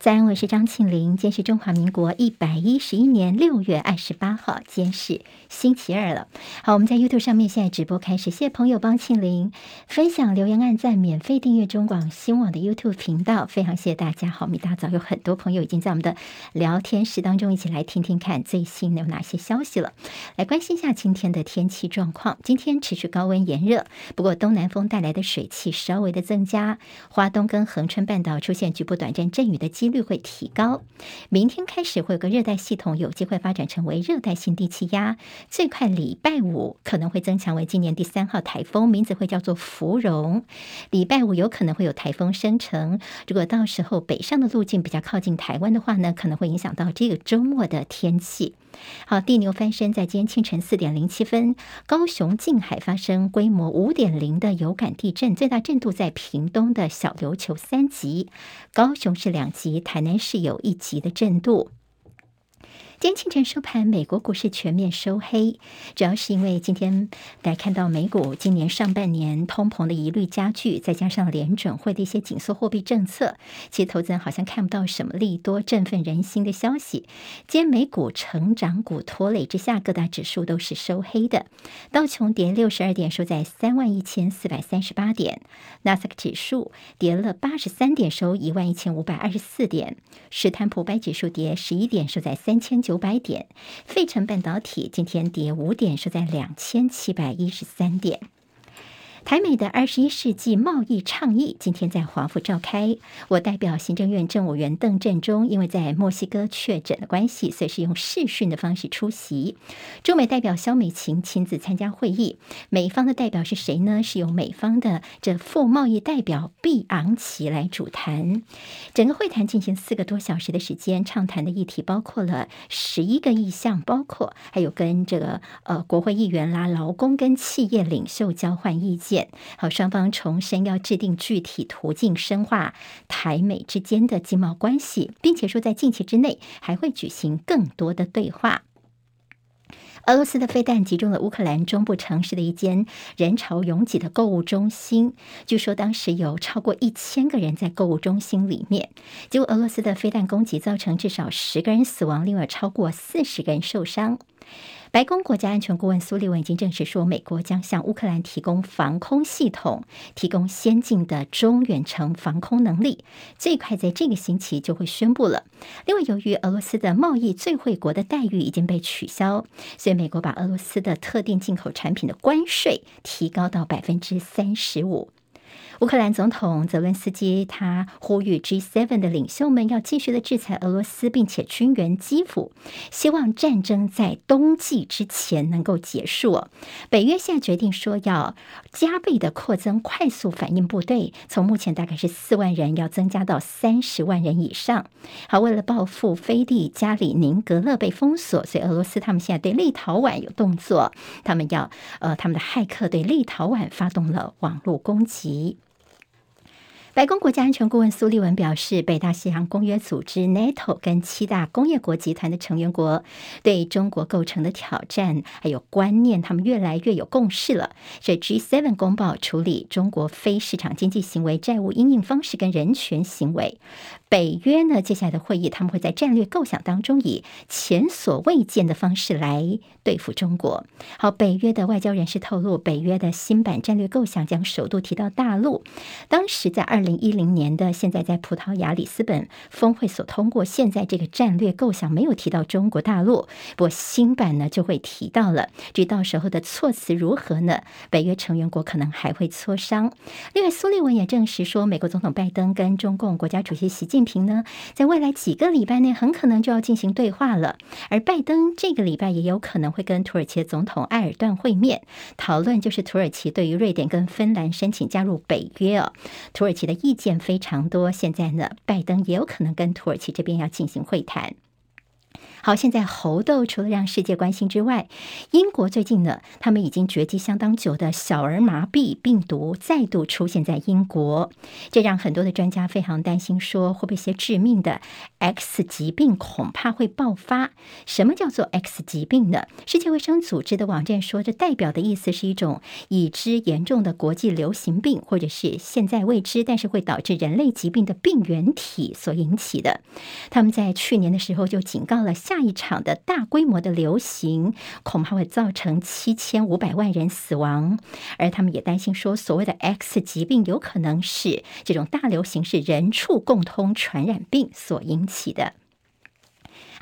在安，我是张庆玲。今天是中华民国一百一十一年六月二十八号，今天是星期二了。好，我们在 YouTube 上面现在直播开始，谢谢朋友帮庆玲分享、留言、按赞、免费订阅中广新网的 YouTube 频道，非常谢谢大家。好，我们一大早有很多朋友已经在我们的聊天室当中一起来听听看最新有哪些消息了，来关心一下今天的天气状况。今天持续高温炎热，不过东南风带来的水汽稍微的增加，花东跟恒春半岛出现局部短暂阵雨的机率会提高，明天开始会有个热带系统有机会发展成为热带性低气压，最快礼拜五可能会增强为今年第三号台风，名字会叫做芙蓉。礼拜五有可能会有台风生成，如果到时候北上的路径比较靠近台湾的话呢，可能会影响到这个周末的天气。好，地牛翻身，在今天清晨四点零七分，高雄近海发生规模五点零的有感地震，最大震度在屏东的小琉球三级，高雄市两级，台南市有一级的震度。今天清晨收盘，美国股市全面收黑，主要是因为今天来看到美股今年上半年通膨的疑虑加剧，再加上联准会的一些紧缩货币政策，其实投资人好像看不到什么利多振奋人心的消息。今天美股成长股拖累之下，各大指数都是收黑的。道琼跌六十二点，收在三万一千四百三十八点；纳斯达克指数跌了八十三点，收一万一千五百二十四点；史坦普白指数跌十一点，收在三千九。九百点，费城半导体今天跌五点，收在两千七百一十三点。台美的二十一世纪贸易倡议今天在华府召开，我代表行政院政务员邓振中，因为在墨西哥确诊的关系，所以是用视讯的方式出席。驻美代表肖美琴亲自参加会议，美方的代表是谁呢？是由美方的这副贸易代表毕昂奇来主谈。整个会谈进行四个多小时的时间，畅谈的议题包括了十一个意向，包括还有跟这个呃国会议员啦、劳工跟企业领袖交换意见。好，双方重申要制定具体途径，深化台美之间的经贸关系，并且说在近期之内还会举行更多的对话。俄罗斯的飞弹击中了乌克兰中部城市的一间人潮拥挤的购物中心，据说当时有超过一千个人在购物中心里面。结果，俄罗斯的飞弹攻击造成至少十个人死亡，另外超过四十个人受伤。白宫国家安全顾问苏利文已经证实说，美国将向乌克兰提供防空系统，提供先进的中远程防空能力，最快在这个星期就会宣布了。另外，由于俄罗斯的贸易最惠国的待遇已经被取消，所以美国把俄罗斯的特定进口产品的关税提高到百分之三十五。乌克兰总统泽伦斯基他呼吁 G7 的领袖们要继续的制裁俄罗斯，并且军援基辅，希望战争在冬季之前能够结束。北约现在决定说要加倍的扩增快速反应部队，从目前大概是四万人要增加到三十万人以上。好，为了报复飞地加里宁格勒被封锁，所以俄罗斯他们现在对立陶宛有动作，他们要呃他们的骇客对立陶宛发动了网络攻击。白宫国家安全顾问苏利文表示，北大西洋公约组织 （NATO） 跟七大工业国集团的成员国对中国构成的挑战还有观念，他们越来越有共识了。所以 G7 公报处理中国非市场经济行为、债务因应方式跟人权行为。北约呢，接下来的会议，他们会在战略构想当中以前所未见的方式来对付中国。好，北约的外交人士透露，北约的新版战略构想将首度提到大陆。当时在二零一零年的，现在在葡萄牙里斯本峰会所通过，现在这个战略构想没有提到中国大陆，不过新版呢就会提到了。至于到时候的措辞如何呢？北约成员国可能还会磋商。另外，苏利文也证实说，美国总统拜登跟中共国家主席习近平呢，在未来几个礼拜内很可能就要进行对话了。而拜登这个礼拜也有可能会跟土耳其总统埃尔段会面，讨论就是土耳其对于瑞典跟芬兰申请加入北约哦。土耳其意见非常多，现在呢，拜登也有可能跟土耳其这边要进行会谈。好，现在猴痘除了让世界关心之外，英国最近呢，他们已经绝迹相当久的小儿麻痹病毒再度出现在英国，这让很多的专家非常担心，说会不会一些致命的 X 疾病恐怕会爆发。什么叫做 X 疾病呢？世界卫生组织的网站说，这代表的意思是一种已知严重的国际流行病，或者是现在未知但是会导致人类疾病的病原体所引起的。他们在去年的时候就警告了。下一场的大规模的流行恐怕会造成七千五百万人死亡，而他们也担心说，所谓的 X 疾病有可能是这种大流行是人畜共通传染病所引起的。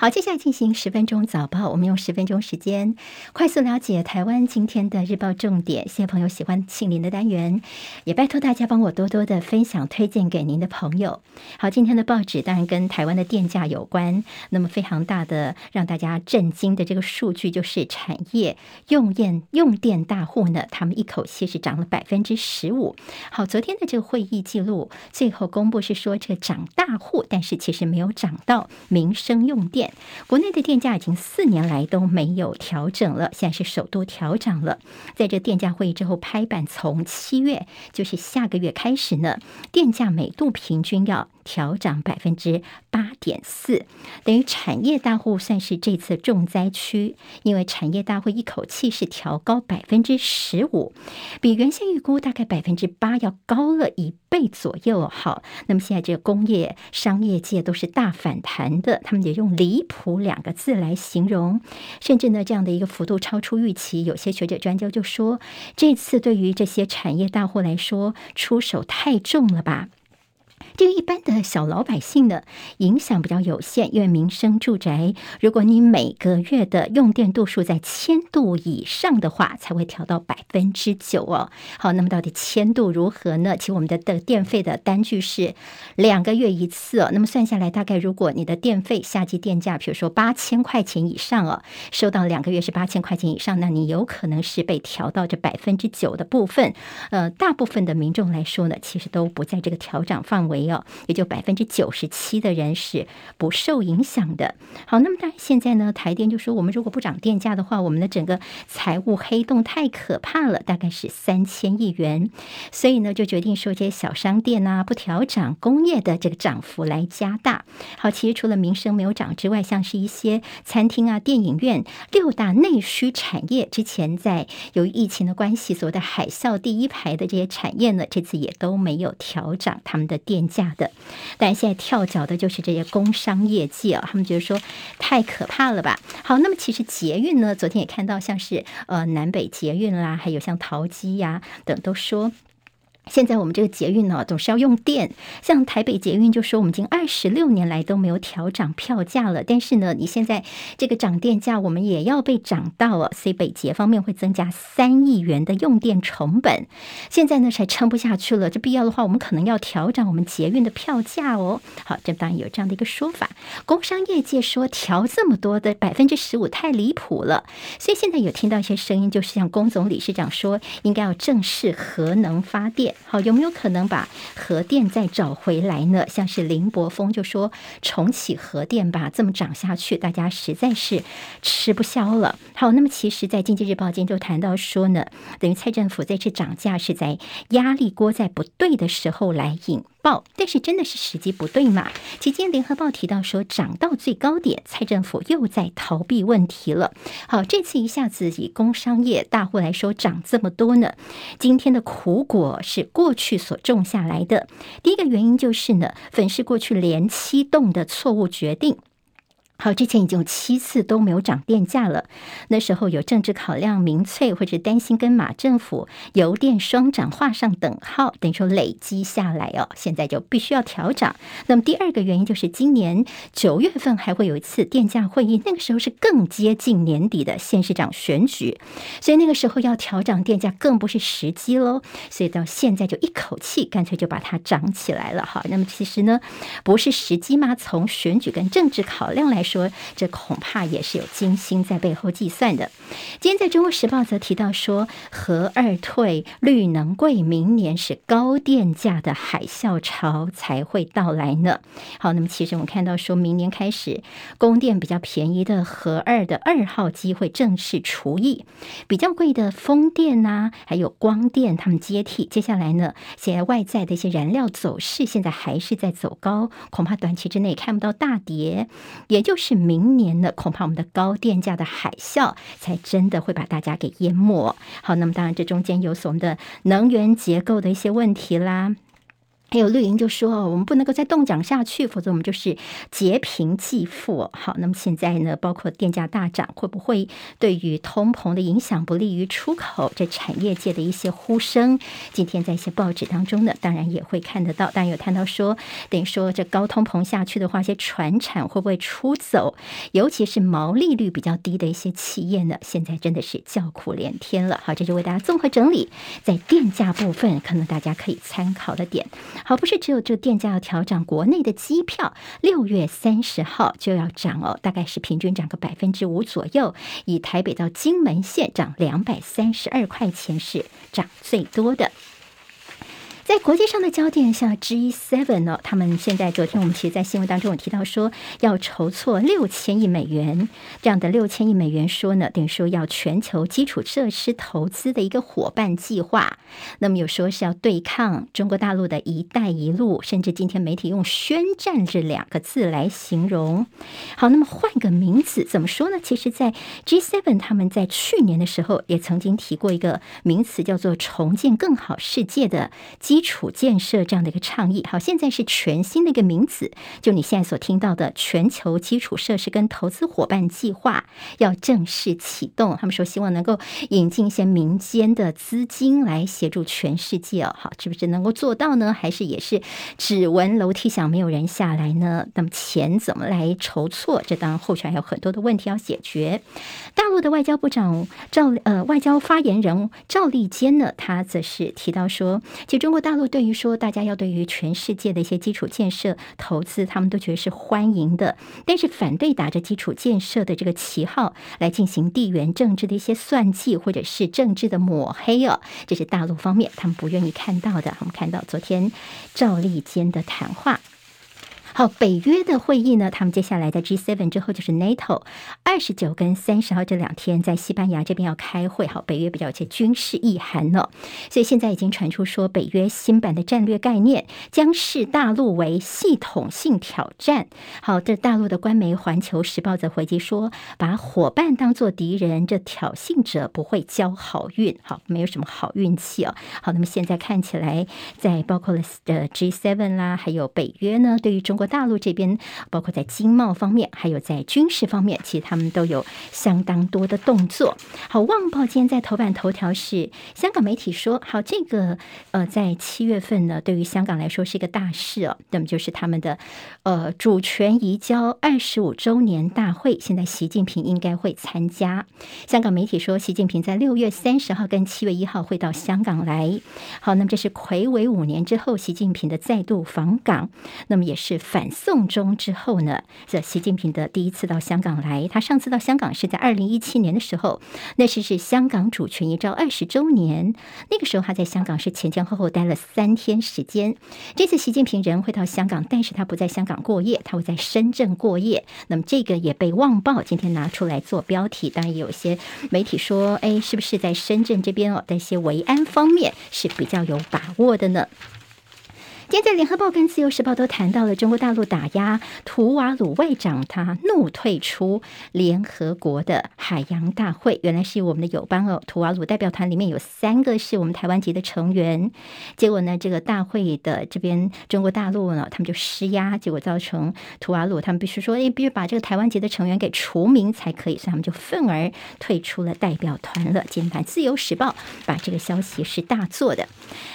好，接下来进行十分钟早报。我们用十分钟时间快速了解台湾今天的日报重点。谢谢朋友喜欢庆林的单元，也拜托大家帮我多多的分享推荐给您的朋友。好，今天的报纸当然跟台湾的电价有关。那么非常大的让大家震惊的这个数据，就是产业用电用电大户呢，他们一口气是涨了百分之十五。好，昨天的这个会议记录最后公布是说这个涨大户，但是其实没有涨到民生用电。国内的电价已经四年来都没有调整了，现在是首度调涨了。在这电价会议之后拍板，从七月就是下个月开始呢，电价每度平均要调涨百分之八点四，等于产业大户算是这次重灾区，因为产业大户一口气是调高百分之十五，比原先预估大概百分之八要高了一倍左右。好，那么现在这个工业商业界都是大反弹的，他们也用离谱两个字来形容，甚至呢这样的一个幅度超出预期，有些学者专家就说，这次对于这些产业大户来说出手太重了吧。对于一般的小老百姓呢，影响比较有限，因为民生住宅，如果你每个月的用电度数在千度以上的话，才会调到百分之九哦。好，那么到底千度如何呢？其实我们的的电费的单据是两个月一次哦。那么算下来，大概如果你的电费夏季电价，比如说八千块钱以上哦，收到两个月是八千块钱以上，那你有可能是被调到这百分之九的部分。呃，大部分的民众来说呢，其实都不在这个调涨范围。也就百分之九十七的人是不受影响的。好，那么当然现在呢，台电就说，我们如果不涨电价的话，我们的整个财务黑洞太可怕了，大概是三千亿元。所以呢，就决定说这些小商店啊不调涨，工业的这个涨幅来加大。好，其实除了民生没有涨之外，像是一些餐厅啊、电影院六大内需产业，之前在由于疫情的关系，所谓的海啸第一排的这些产业呢，这次也都没有调涨他们的电价。下的，但现在跳脚的就是这些工商业界啊，他们觉得说太可怕了吧？好，那么其实捷运呢，昨天也看到像是呃南北捷运啦，还有像桃机呀等，都说。现在我们这个捷运呢，总是要用电。像台北捷运就说，我们已经二十六年来都没有调涨票价了。但是呢，你现在这个涨电价，我们也要被涨到了，所以北捷方面会增加三亿元的用电成本。现在呢，才撑不下去了。这必要的话，我们可能要调涨我们捷运的票价哦。好，这当然有这样的一个说法。工商业界说调这么多的百分之十五太离谱了，所以现在有听到一些声音，就是像工总理事长说，应该要正视核能发电。好，有没有可能把核电再找回来呢？像是林柏峰就说重启核电吧，这么涨下去，大家实在是吃不消了。好，那么其实，在经济日报今天就谈到说呢，等于蔡政府这次涨价是在压力锅在不对的时候来引。但是真的是时机不对嘛？期间联合报提到说，涨到最高点，蔡政府又在逃避问题了。好，这次一下子以工商业大户来说涨这么多呢，今天的苦果是过去所种下来的。第一个原因就是呢，粉饰过去连七栋的错误决定。好，之前已经有七次都没有涨电价了。那时候有政治考量，民粹或者担心跟马政府油电双涨画上等号，等于说累积下来哦，现在就必须要调涨。那么第二个原因就是今年九月份还会有一次电价会议，那个时候是更接近年底的县市长选举，所以那个时候要调涨电价更不是时机喽。所以到现在就一口气干脆就把它涨起来了。哈，那么其实呢，不是时机吗？从选举跟政治考量来说说。这恐怕也是有精心在背后计算的。今天在中国时报则提到说，核二退，绿能贵，明年是高电价的海啸潮才会到来呢。好，那么其实我们看到说明年开始，供电比较便宜的核二的二号机会正式除役，比较贵的风电呐、啊，还有光电，他们接替。接下来呢，现在外在的一些燃料走势现在还是在走高，恐怕短期之内看不到大跌，也就是明年的，恐怕我们的高电价的海啸才真的会把大家给淹没。好，那么当然这中间有所我们的能源结构的一些问题啦。还有绿营就说：“我们不能够再冻涨下去，否则我们就是劫贫济富。”好，那么现在呢，包括电价大涨，会不会对于通膨的影响不利于出口？这产业界的一些呼声，今天在一些报纸当中呢，当然也会看得到。当然有谈到说，等于说这高通膨下去的话，一些船产会不会出走？尤其是毛利率比较低的一些企业呢，现在真的是叫苦连天了。好，这就为大家综合整理，在电价部分，可能大家可以参考的点。好，不是只有这个电价要调涨，国内的机票六月三十号就要涨哦，大概是平均涨个百分之五左右。以台北到金门线涨两百三十二块钱是涨最多的。在国际上的焦点，像 G7 呢，他们现在昨天我们其实，在新闻当中有提到说，要筹措六千亿美元，这样的六千亿美元说呢，等于说要全球基础设施投资的一个伙伴计划。那么有说是要对抗中国大陆的一带一路，甚至今天媒体用宣战这两个字来形容。好，那么换个名字怎么说呢？其实，在 G7 他们在去年的时候也曾经提过一个名词，叫做“重建更好世界”的基。基础建设这样的一个倡议，好，现在是全新的一个名词，就你现在所听到的全球基础设施跟投资伙伴计划要正式启动。他们说希望能够引进一些民间的资金来协助全世界哦，好，是不是能够做到呢？还是也是只闻楼梯响，没有人下来呢？那么钱怎么来筹措？这当然后续还有很多的问题要解决。大陆的外交部长赵呃外交发言人赵立坚呢，他则是提到说，其实中国大大陆对于说大家要对于全世界的一些基础建设投资，他们都觉得是欢迎的，但是反对打着基础建设的这个旗号来进行地缘政治的一些算计，或者是政治的抹黑哦，这是大陆方面他们不愿意看到的。我们看到昨天赵立坚的谈话。好，北约的会议呢，他们接下来在 G7 之后就是 NATO，二十九跟三十号这两天在西班牙这边要开会。好，北约比较有军事意涵呢，所以现在已经传出说，北约新版的战略概念将视大陆为系统性挑战。好，这大陆的官媒《环球时报》则回击说，把伙伴当作敌人，这挑衅者不会交好运。好，没有什么好运气哦。好，那么现在看起来，在包括了呃 G7 啦，还有北约呢，对于中国。大陆这边，包括在经贸方面，还有在军事方面，其实他们都有相当多的动作。好，《旺报》今天在头版头条是香港媒体说，好，这个呃，在七月份呢，对于香港来说是一个大事哦。那么就是他们的呃主权移交二十五周年大会，现在习近平应该会参加。香港媒体说，习近平在六月三十号跟七月一号会到香港来。好，那么这是魁违五年之后，习近平的再度访港，那么也是反。送中之后呢，这习近平的第一次到香港来，他上次到香港是在二零一七年的时候，那时是香港主权移交二十周年，那个时候他在香港是前前后后待了三天时间。这次习近平人会到香港，但是他不在香港过夜，他会在深圳过夜。那么这个也被《旺报》今天拿出来做标题，当然也有些媒体说，哎，是不是在深圳这边哦，在一些维安方面是比较有把握的呢？今天在《联合报》跟《自由时报》都谈到了中国大陆打压图瓦鲁外长，他怒退出联合国的海洋大会。原来是我们的友邦哦，图瓦鲁代表团里面有三个是我们台湾籍的成员。结果呢，这个大会的这边中国大陆呢，他们就施压，结果造成图瓦鲁他们必须说，哎，必须把这个台湾籍的成员给除名才可以，所以他们就愤而退出了代表团了。今天《自由时报》把这个消息是大做的。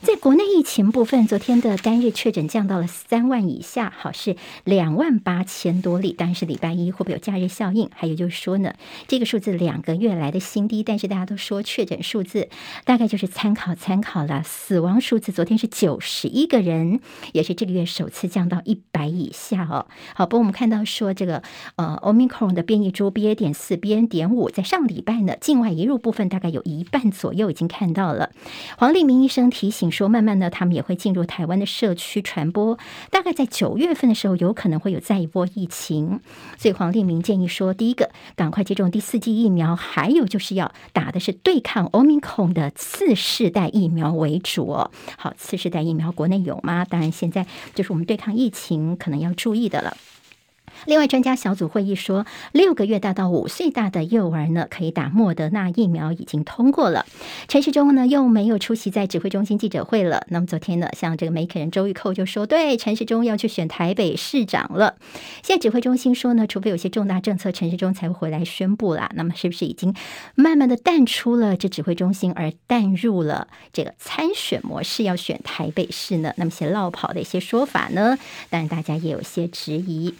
在国内疫情部分，昨天的单日确诊降到了三万以下，好，是两万八千多例。当然是礼拜一会不会有假日效应？还有就是说呢，这个数字两个月来的新低。但是大家都说确诊数字大概就是参考参考了。死亡数字昨天是九十一个人，也是这个月首次降到一百以下哦。好，不过我们看到说这个呃，Omicron 的变异株 BA 点四、BA 点五，在上礼拜呢，境外移入部分大概有一半左右已经看到了。黄立明医生提醒说，慢慢的他们也会进入台湾的社区传播，大概在九月份的时候有可能会有再一波疫情。所以黄立明建议说，第一个赶快接种第四剂疫苗，还有就是要打的是对抗 Omicron 的次世代疫苗为主哦。好，次世代疫苗国内有吗？当然，现在就是我们对抗疫情可能要注意的了。另外，专家小组会议说，六个月大到五岁大的幼儿呢，可以打莫德纳疫苗，已经通过了。陈时中呢又没有出席在指挥中心记者会了。那么昨天呢，像这个媒体人周玉蔻就说，对，陈时中要去选台北市长了。现在指挥中心说呢，除非有些重大政策，陈时中才会回来宣布啦。那么是不是已经慢慢的淡出了这指挥中心，而淡入了这个参选模式，要选台北市呢？那么些落跑的一些说法呢，当然大家也有些质疑。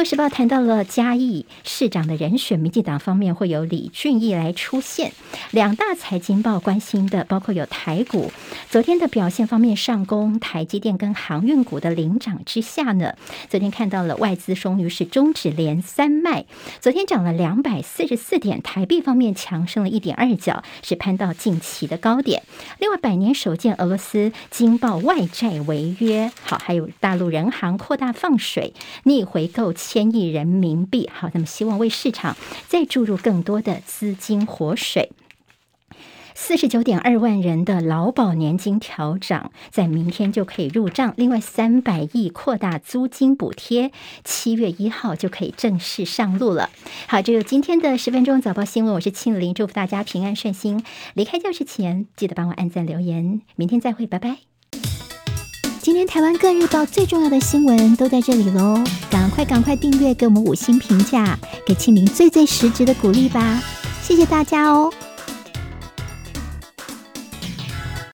由时报谈到了嘉义市长的人选，民进党方面会有李俊毅来出现。两大财经报关心的，包括有台股昨天的表现方面上攻，台积电跟航运股的领涨之下呢，昨天看到了外资终于是终止连三卖，昨天涨了两百四十四点，台币方面强升了一点二角，是攀到近期的高点。另外，百年首见俄罗斯惊爆外债违约，好，还有大陆人行扩大放水逆回购。千亿人民币，好，那么希望为市场再注入更多的资金活水。四十九点二万人的劳保年金调涨，在明天就可以入账。另外，三百亿扩大租金补贴，七月一号就可以正式上路了。好，这有今天的十分钟早报新闻，我是庆玲，祝福大家平安顺心。离开教室前，记得帮我按赞留言。明天再会，拜拜。今天台湾各日报最重要的新闻都在这里喽，赶快赶快订阅，给我们五星评价，给庆玲最最实质的鼓励吧，谢谢大家哦。